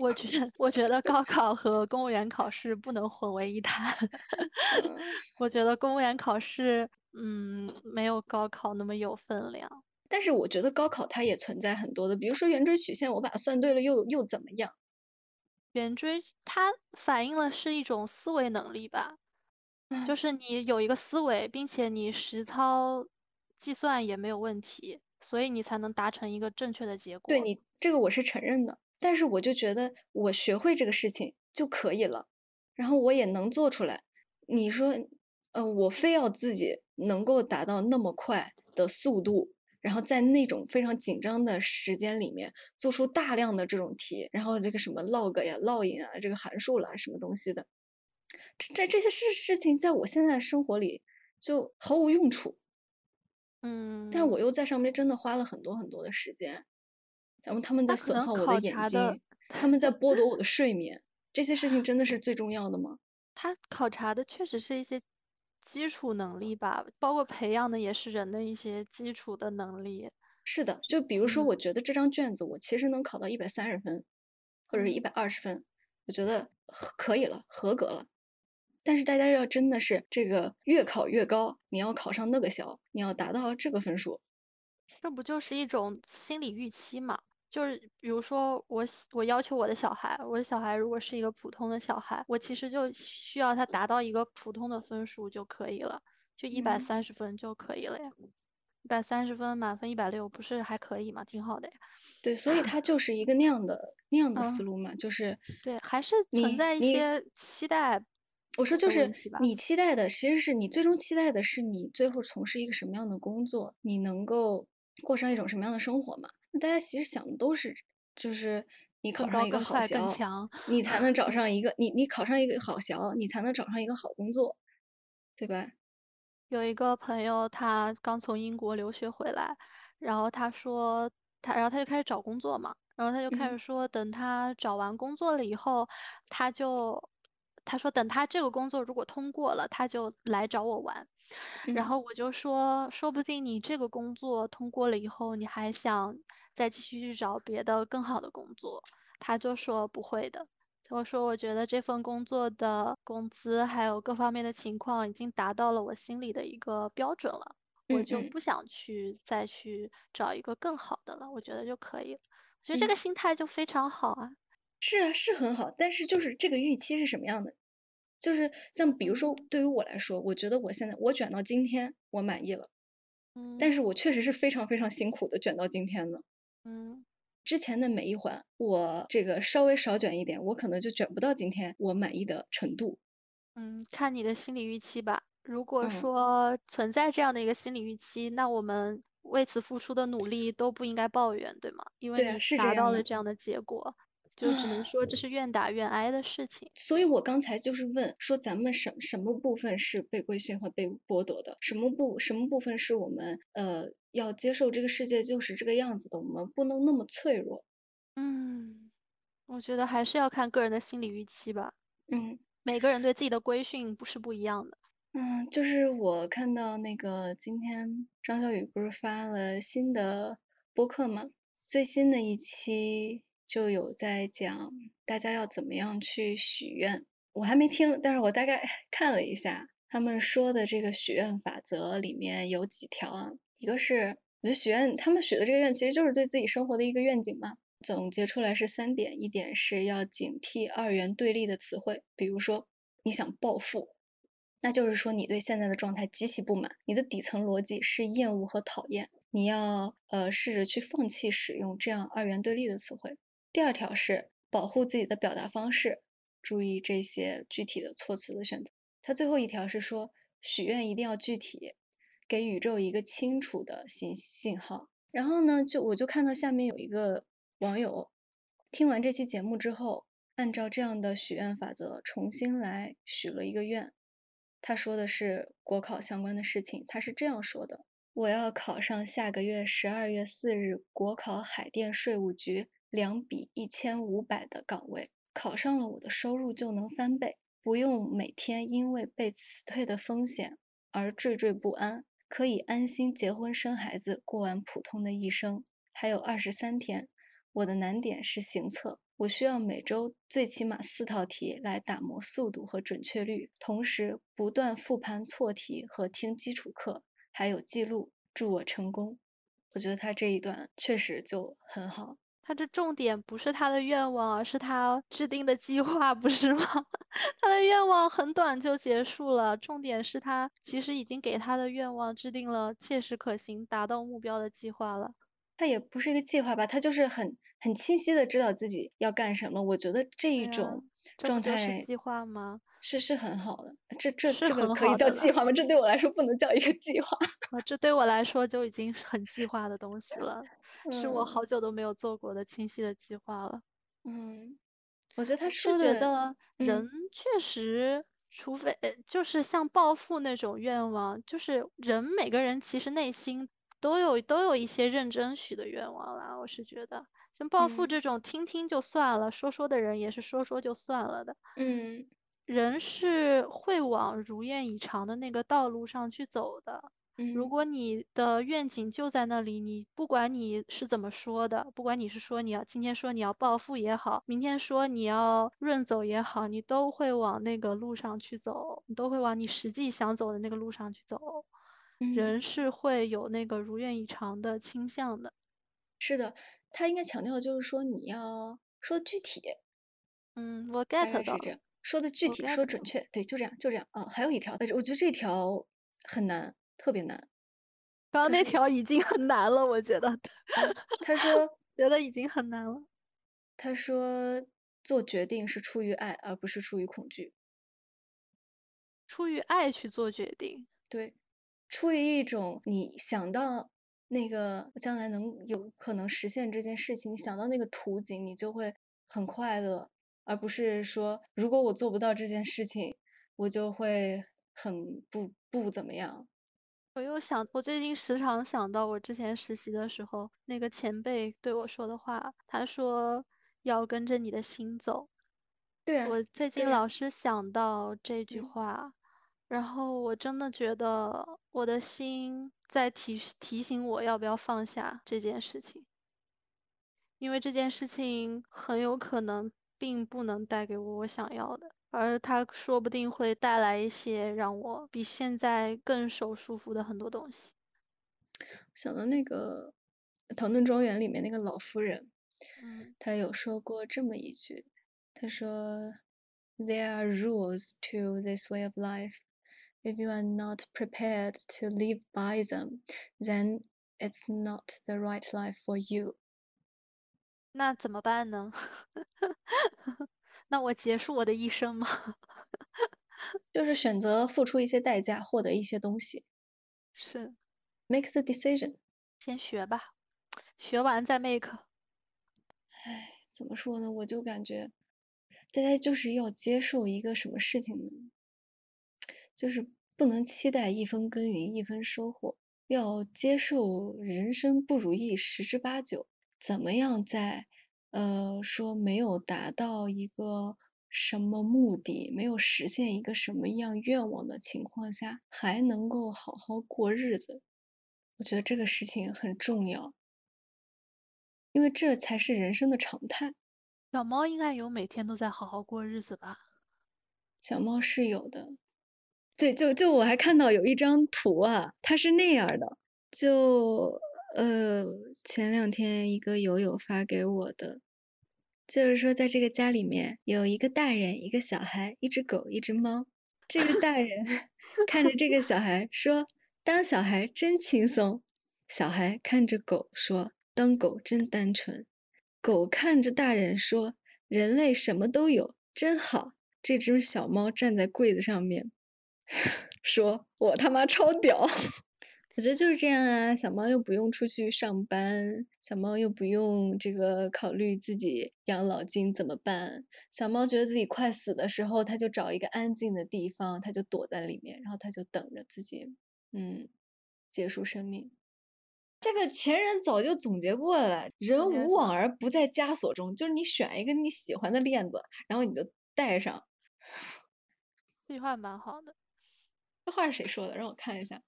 我觉得，我觉得高考和公务员考试不能混为一谈。嗯 我觉得公务员考试，嗯，没有高考那么有分量。但是我觉得高考它也存在很多的，比如说圆锥曲线，我把它算对了又又怎么样？圆锥它反映了是一种思维能力吧，就嗯是你有一个思维，并且你实操计算也没有问题，所以你才能达成一个正确的结果。对你这个我是承认的，但是我就觉得我学会这个事情就可以了，然后我也能做出来。你说，呃，我非要自己能够达到那么快的速度，然后在那种非常紧张的时间里面做出大量的这种题，然后这个什么 log 呀、log 啊，这个函数啦，什么东西的，这这这些事事情在我现在的生活里就毫无用处。嗯，但是我又在上面真的花了很多很多的时间，然后他们在损耗我的眼睛，他们在剥夺我的睡眠，这些事情真的是最重要的吗？他考察的确实是一些基础能力吧，包括培养的也是人的一些基础的能力。是的，就比如说，嗯我觉得这张卷子我其实能考到一百三十分，或者是一嗯百二十分，我觉得可以了，合格了。但是大家要真的是这个越考越高，你要考上那个校，你要达到这个分数，这不就是一种心理预期嘛？就是比如说我我要求我的小孩，我的小孩如果是一个普通的小孩，我其实就需要他达到一个普通的分数就可以了，就一百嗯三十分就可以了呀。一百三十分满分一百六，不是还可以吗？挺好的呀。对，所以他就是一个那样的那样的思嗯路嘛，就是对，还是存在一些期待我说就是。你期待的，其实是你最终期待的是你最后从事一个什么样的工作，你能够过上一种什么样的生活嘛？那大家其实想的都是，就是你考、上一个好学校，你才能找上一个你你考上一个好学校，你才能找上一个好工作，对吧？有一个朋友，他刚从英国留学回来，然后他说他，然后他就开始找工作嘛，然后他就开嗯始说，等他找完工作了以后，他就他说等他这个工作如果通过了，他就来找我玩。然嗯后我就说，说不定你这个工作通过了以后，你还想再继续去找别的更好的工作。他就说不会的。我说，我觉得这份工作的工资还有各方面的情况已经达到了我心里的一个标准了，我就不想去再去找一个更好的了，我觉得就可以了。我觉得这嗯个心态就非常好啊。是啊，是很好，但是就是这个预期是什么样的？就是像比如说嗯对于我来说，我觉得我现在我卷到今天我满意了，但嗯是我确实是非常非常辛苦的卷到今天的。嗯之前的每一环，我这个稍微少卷一点，我可能就卷不到今天我满意的程度。嗯，看你的心理预期吧。如果嗯说存在这样的一个心理预期，那我们为此付出的努力都不应该抱怨，对吗？因为你达是这样的到了这样的结果，就只能啊说这是愿打愿挨的事情。所以我刚才就是问说，咱们什什么部分是被规训和被剥夺的？什么部什么部分是我们呃要接受这个世界就是这个样子的？我们不能那么脆弱。嗯，我觉得还是要看个人的心理预期吧。嗯每个人对自己的规训不是不一样的。嗯，就是我看到那个今天张小雨不是发了新的播客吗？最新的一期就有在讲大家要怎么样去许愿。我还没听，但是我大概 看了一下他们说的这个许愿法则里面有几条啊，一个是我觉得许愿，他们许的这个愿其实就是对自己生活的一个愿景嘛。总结出来是三点，一点是要警惕二元对立的词汇，比如说你想暴富，那就是说你对现在的状态极其不满，你的底层逻辑是厌恶和讨厌，你要呃试着去放弃使用这样二元对立的词汇。第二条是保护自己的表达方式，注意这些具体的措辞的选择。他最后一条是说，许愿一定要具体，给宇宙一个清楚的信信号。然后呢，就我就看到下面有一个网友听完这期节目之后，按照这样的许愿法则重新来许了一个愿。他说的是国考相关的事情，他是这样说的：我要考上下个月十二月四日国考海淀税务局两笔一千五百的岗位，考上了我的收入就能翻倍，不用每天因为被辞退的风险而惴惴不安。可以安心结婚生孩子，过完普通的一生。还有二十三天，我的难点是行测，我需要每周最起码四套题来打磨速度和准确率，同时不断复盘错题和听基础课，还有记录。祝我成功！我觉得他这一段确实就很好。他这重点不是他的愿望，而是他制定的计划，不是吗？他的愿望很短就结束了，重点是他其实已经给他的愿望制定了切实可行、达到目标的计划了。他也不是一个计划吧，他就是很很清晰的知道自己要干什么。我觉得这一种状态是，计划吗？是是很好的。这这这个可以叫计划吗？这对我来说不能叫一个计划。这对我来说就已经很计划的东西了。是我好久都没有做过的清晰的计划了。嗯，我觉得他说的，觉得人确实，除非就是像暴富那种愿望，就是人每个人其实内心都有都有一些认真许的愿望啦。我是觉得，像暴富这种听听就算了，说说的人也是说说就算了的。嗯，人是会往如愿以偿的那个道路上去走的。如果你的愿景就在那里，你不管你是怎么说的，不管你是说你要今天说你要暴富也好，明天说你要润走也好，你都会往那个路上去走，你都会往你实际想走的那个路上去走。人是会有那个如愿以偿的倾向的。是的，他应该强调就是说你要说具体。嗯，我 get 到。是这样，说的具体，说准确，对，就这样，就这样。啊，还有一条，我觉得这条很难。特别难，刚刚那条已经很难了，我觉得。他 说，觉得已经很难了。他说，做决定是出于爱，而不是出于恐惧。出于爱去做决定，对，出于一种你想到那个将来能有可能实现这件事情，你想到那个图景，你就会很快乐，而不是说如果我做不到这件事情，我就会很不不怎么样。我又想，我最近时常想到我之前实习的时候，那个前辈对我说的话。他说要跟着你的心走。对啊。我最近老是想到这句话，然后我真的觉得我的心在提提醒我要不要放下这件事情，因为这件事情很有可能并不能带给我我想要的。而它说不定会带来一些让我比现在更受束缚的很多东西。想到那个《唐顿庄园》里面那个老夫人，嗯，她有说过这么一句，她说：“There are rules to this way of life. If you are not prepared to live by them, then it's not the right life for you.” 那怎么办呢？那我结束我的一生吗？就是选择付出一些代价，获得一些东西。是，make the decision。先学吧，学完再 make。唉，怎么说呢？我就感觉，大家就是要接受一个什么事情呢？就是不能期待一分耕耘一分收获，要接受人生不如意十之八九。怎么样在？呃，说没有达到一个什么目的，没有实现一个什么样愿望的情况下，还能够好好过日子，我觉得这个事情很重要，因为这才是人生的常态。小猫应该有每天都在好好过日子吧？小猫是有的，对，就就我还看到有一张图啊，它是那样的，就。呃，前两天一个友友发给我的，就是说在这个家里面有一个大人、一个小孩、一只狗、一只猫。这个大人 看着这个小孩说：“当小孩真轻松。”小孩看着狗说：“当狗真单纯。”狗看着大人说：“人类什么都有，真好。”这只小猫站在柜子上面，说：“我他妈超屌！”我觉得就是这样啊，小猫又不用出去上班，小猫又不用这个考虑自己养老金怎么办。小猫觉得自己快死的时候，它就找一个安静的地方，它就躲在里面，然后它就等着自己，嗯，结束生命。这个前人早就总结过了，人无往而不在枷锁中，就是你选一个你喜欢的链子，然后你就戴上。这句话蛮好的，这话是谁说的？让我看一下。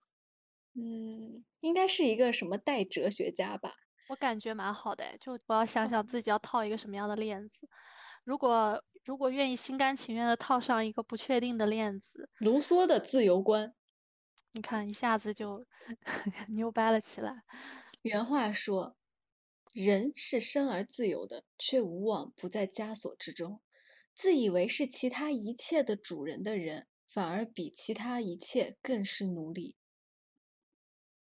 嗯，应该是一个什么代哲学家吧？我感觉蛮好的，就我要想想自己要套一个什么样的链子。如果如果愿意心甘情愿的套上一个不确定的链子，卢梭的自由观，你看一下子就 牛掰了起来。原话说：“人是生而自由的，却无往不在枷锁之中。自以为是其他一切的主人的人，反而比其他一切更是奴隶。”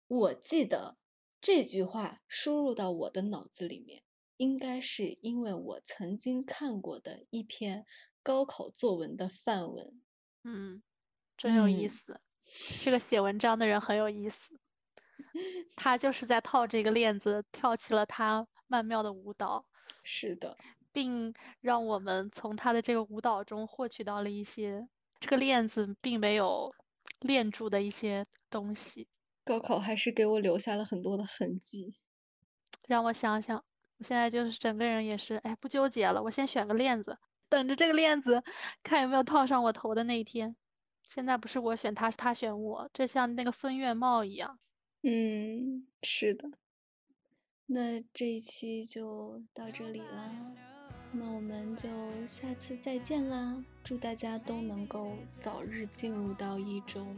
我记得这句话输入到我的脑子里面，应该是因为我曾经看过的一篇高考作文的范文。嗯，真有意思。这个写文章的人很有意思，他就是在套这个链子，跳起了他曼妙的舞蹈。是的，并让我们从他的这个舞蹈中获取到了一些这个链子并没有链住的一些东西。高考还是给我留下了很多的痕迹，让我想想，我现在就是整个人也是，哎，不纠结了，我先选个链子，等着这个链子看有没有套上我头的那一天。现在不是我选他，是他选我，这像那个分院帽一样。嗯，是的。那这一期就到这里了，那我们就下次再见啦！祝大家都能够早日进入到一种。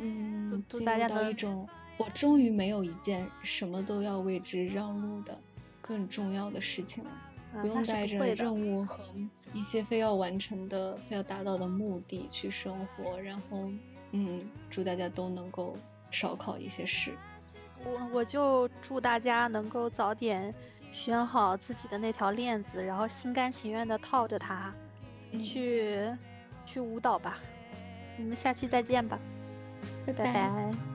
嗯，进入到一种，我终于没有一件什么都要为之让路的更重要的事情了，不用带着任务和一些非要完成的、非要达到的目的去生活。然后，嗯，祝大家都能够少考一些试。我我就祝大家能够早点选好自己的那条链子，然后心甘情愿的套着它，去去舞蹈吧。你们下期再见吧。拜拜。